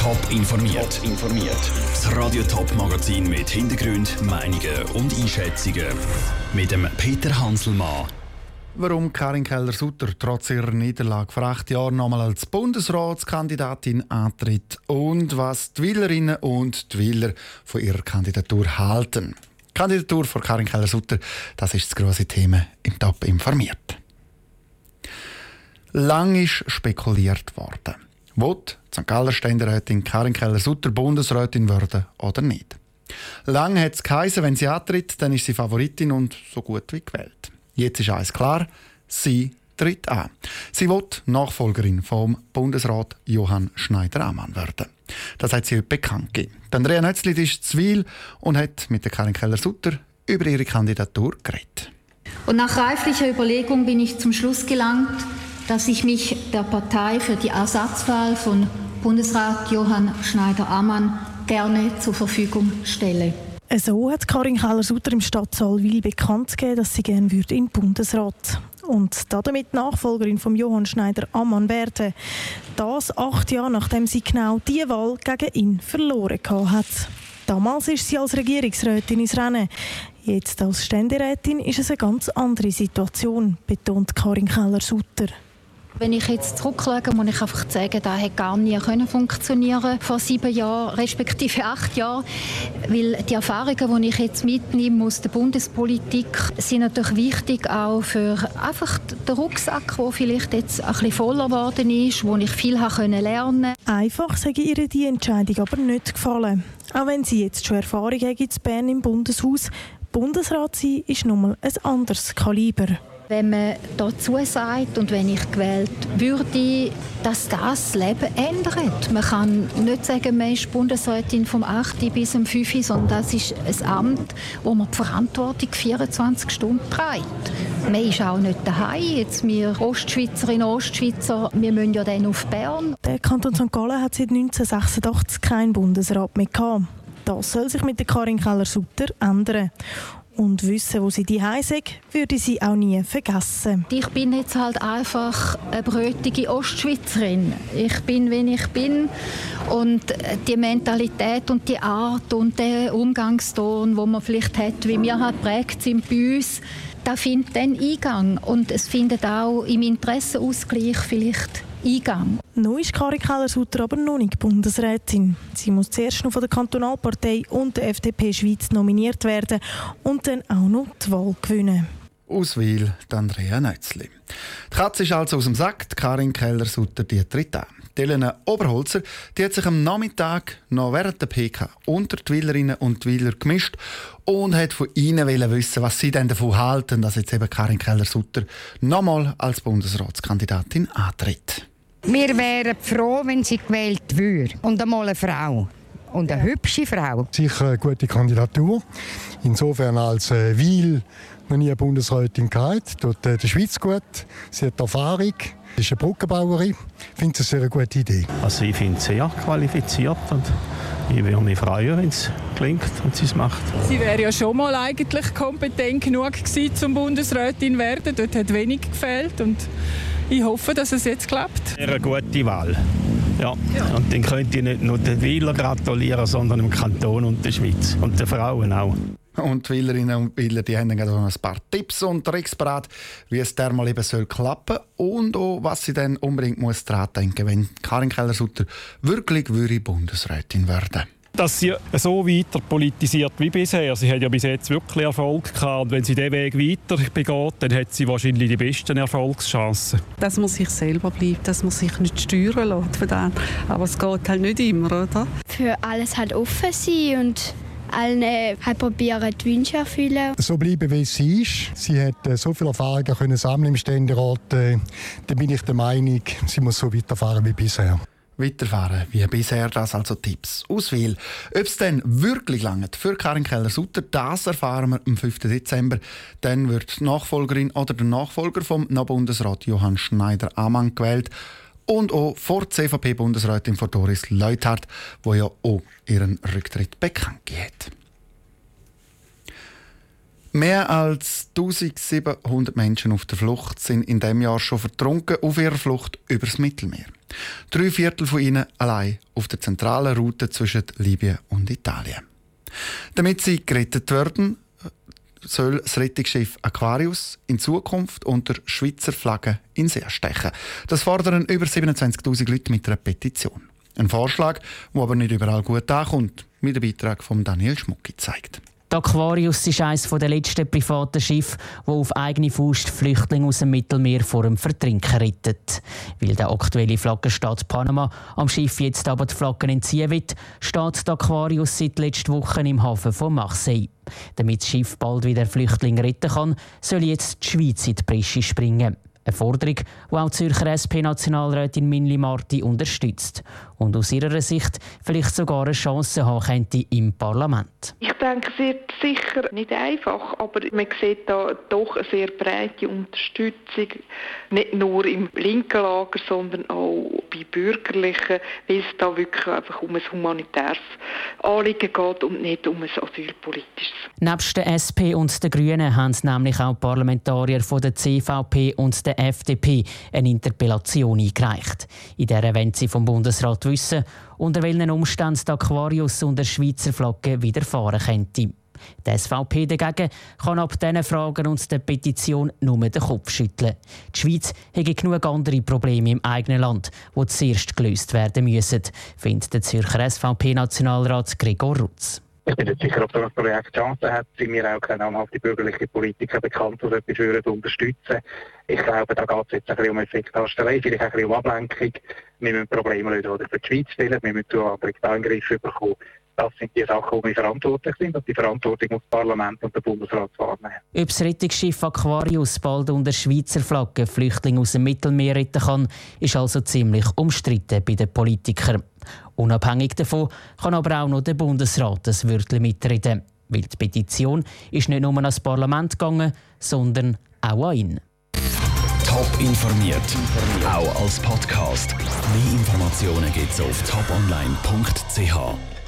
Top informiert. informiert. Das Radio Top Magazin mit Hintergrund, Meinungen und Einschätzungen mit dem Peter Hanselmann. Warum Karin Keller-Sutter trotz ihrer Niederlage vor acht Jahren nochmal als Bundesratskandidatin antritt und was die Wählerinnen und die Wähler von ihrer Kandidatur halten. Die Kandidatur von Karin Keller-Sutter, das ist das große Thema im Top informiert. Lang ist spekuliert worden. Wird St. Galler Ständerätin Karin Keller-Sutter Bundesrätin werden oder nicht? Lang hat es geheißen, wenn sie antritt, dann ist sie Favoritin und so gut wie gewählt. Jetzt ist eines klar, sie tritt an. Sie wird Nachfolgerin vom Bundesrat Johann Schneider-Ammann werden. Das hat sie heute bekannt gegeben. Andrea Nötzli ist zivil und hat mit der Karin Keller-Sutter über ihre Kandidatur geredet. Und nach reiflicher Überlegung bin ich zum Schluss gelangt, dass ich mich der Partei für die Ersatzwahl von Bundesrat Johann Schneider-Ammann gerne zur Verfügung stelle. So hat Karin Keller-Sutter im Stadtsaal Wil bekannt gegeben, dass sie gerne in den Bundesrat und damit Nachfolgerin von Johann Schneider-Ammann werden. Das acht Jahre nachdem sie genau die Wahl gegen ihn verloren hat. Damals ist sie als Regierungsrätin ins Rennen. Jetzt als Ständerätin ist es eine ganz andere Situation, betont Karin Keller-Sutter. Wenn ich jetzt zurückschaue, muss ich einfach sagen, das hätte gar nie können funktionieren vor sieben Jahren, respektive acht Jahren. Weil die Erfahrungen, die ich jetzt mitnehme aus der Bundespolitik, sind natürlich wichtig auch für einfach den Rucksack, der vielleicht jetzt ein bisschen voller geworden ist, wo ich viel lernen konnte. Einfach sage ihr die Entscheidung aber nicht gefallen. Auch wenn sie jetzt schon Erfahrung haben in Bern im Bundeshaus, Bundesrat sein ist nochmal ein anderes Kaliber wenn man dazu sagt und wenn ich gewählt würde, dass das Leben ändert. Man kann nicht sagen, man ist Bundesrätin vom 8. bis zum 5., sondern das ist ein Amt, wo man die Verantwortung 24 Stunden trägt. Man ist auch nicht daheim. Jetzt wir Ostschweizerinnen und Ostschweizer, wir müssen ja dann auf Bern. Der Kanton St. Gallen hat seit 1986 keinen Bundesrat mehr gehabt. Das soll sich mit der Karin Keller-Sutter ändern und wissen, wo sie die sind, würde sie auch nie vergessen. Ich bin jetzt halt einfach eine brötige Ostschweizerin. Ich bin, wie ich bin und die Mentalität und die Art und der Umgangston, wo man vielleicht hat, wie wir halt prägt sind bei uns, da findet dann Eingang und es findet auch im Interessenausgleich vielleicht Eingang. Noch ist Karin Keller-Sutter aber noch nicht Bundesrätin. Sie muss zuerst noch von der Kantonalpartei und der FDP Schweiz nominiert werden und dann auch noch die Wahl gewinnen. Aus Wil, Andrea Nötzli. Die Katze ist also aus dem Sack, Karin Keller-Sutter die tritt an. Elena Oberholzer die hat sich am Nachmittag noch während der PK unter die Wählerinnen und Wähler gemischt und hat von ihnen wissen, was sie denn davon halten, dass jetzt eben Karin Keller-Sutter nochmal als Bundesratskandidatin antritt. Wir wären froh, wenn sie gewählt würde. Und einmal eine Frau. Und eine hübsche Frau. Sicher eine gute Kandidatur. Insofern als äh, Wiel noch nie eine Bundesrätin gehabt. Tut äh, der Schweiz gut. Sie hat Erfahrung. Sie ist eine Brückenbauerin. Ich finde es eine sehr gute Idee. Also ich finde sie sehr qualifiziert und ich würde mich freuen, wenn es gelingt und sie es macht. Sie wäre ja schon mal eigentlich kompetent genug gewesen, zum Bundesrätin werden. Dort hat wenig gefehlt und ich hoffe, dass es jetzt klappt. Eine gute Wahl. Ja. ja. Und dann könnt ihr nicht nur den Wählern gratulieren, sondern dem Kanton und der Schweiz. Und den Frauen auch. Und die Wählerinnen und Wähler die haben dann noch ein paar Tipps und Tricks parat, wie es dermal eben soll klappen und auch, was sie dann unbedingt muss dran denken, wenn Karin Keller-Sutter wirklich würde Bundesrätin werden dass sie so weiter politisiert wie bisher. Sie hat ja bis jetzt wirklich Erfolg gehabt. Und wenn sie diesen Weg weiter begeht, dann hat sie wahrscheinlich die besten Erfolgschancen. Dass man sich selber bleibt, dass man sich nicht steuern lässt von dem. Aber es geht halt nicht immer, oder? Für alles halt offen sein und allen halt probieren, die Wünsche erfüllen. So bleiben, wie sie ist. Sie hat äh, so viele Erfahrungen können sammeln im Ständerat. Äh, da bin ich der Meinung, sie muss so weiterfahren wie bisher weiterfahren wie bisher. Das also Tipps aus Wiel. Ob es dann wirklich langt für Karin Keller-Sutter, das erfahren wir am 5. Dezember. Dann wird die Nachfolgerin oder der Nachfolger vom Bundesrat Johann Schneider-Amann gewählt und auch vor CVP-Bundesrätin Doris Leuthardt, wo ja auch ihren Rücktritt bekannt hat. Mehr als 1700 Menschen auf der Flucht sind in diesem Jahr schon vertrunken auf ihrer Flucht übers Mittelmeer. Drei Viertel von ihnen allein auf der zentralen Route zwischen Libyen und Italien. Damit sie gerettet werden, soll das Rettungsschiff Aquarius in Zukunft unter Schweizer Flagge in See stechen. Das fordern über 27.000 Leute mit einer Petition. Ein Vorschlag, der aber nicht überall gut ankommt, wie der Beitrag von Daniel Schmucki zeigt. Der Aquarius ist eines der letzten privaten Schiffe, wo auf eigene Faust Flüchtlinge aus dem Mittelmeer vor dem Vertrinken rettet. Weil der aktuelle Flaggenstaat Panama am Schiff jetzt aber die Flaggen entziehen wird, steht der Aquarius seit letzter Woche im Hafen von Marseille. Damit das Schiff bald wieder Flüchtlinge retten kann, soll jetzt die Schweiz in die Bresche springen. Eine Forderung, die auch die Zürcher SP-Nationalrätin Minli Marti unterstützt und aus ihrer Sicht vielleicht sogar eine Chance haben könnte im Parlament. Ich denke, es wird sicher nicht einfach, aber man sieht da doch eine sehr breite Unterstützung, nicht nur im linken Lager, sondern auch bei Bürgerlichen, weil es da wirklich einfach um ein humanitäres Anliegen geht und nicht um ein asylpolitisches. Nebst der SP und den Grünen haben nämlich auch Parlamentarier von der CVP und der FDP eine Interpellation eingereicht. In der wollen sie vom Bundesrat wissen, unter welchen Umständen der Aquarius unter Schweizer Flagge wieder fahren könnte. Die SVP dagegen kann ab diesen Fragen und der Petition nur den Kopf schütteln. Die Schweiz hätte genug andere Probleme im eigenen Land, die zuerst gelöst werden müssen, findet der Zürcher SVP-Nationalrat Gregor Rutz. Ich bin nicht sicher, ob das Projekt Chancen hat. Sind mir auch keine namhafte bürgerliche Politiker bekannt, die etwas würden unterstützen Ich glaube, da geht es jetzt ein bisschen um Effekthastelei, vielleicht ein bisschen um Ablenkung. Wir müssen Probleme lösen, die für die Schweiz stellen. Wir müssen zu Amerika in Griff bekommen. Das sind die Sachen, die wir verantwortlich sind und die Verantwortung muss das Parlament und der Bundesrat wahrnehmen. Ob das Rettungsschiff Aquarius bald unter Schweizer Flagge Flüchtlinge aus dem Mittelmeer retten kann, ist also ziemlich umstritten bei den Politikern. Unabhängig davon kann aber auch noch der Bundesrat das Wörtchen mitreden. Weil die Petition ist nicht nur an das Parlament gegangen, sondern auch an ihn. Top informiert, auch als Podcast. Mehr Informationen gibt es auf toponline.ch.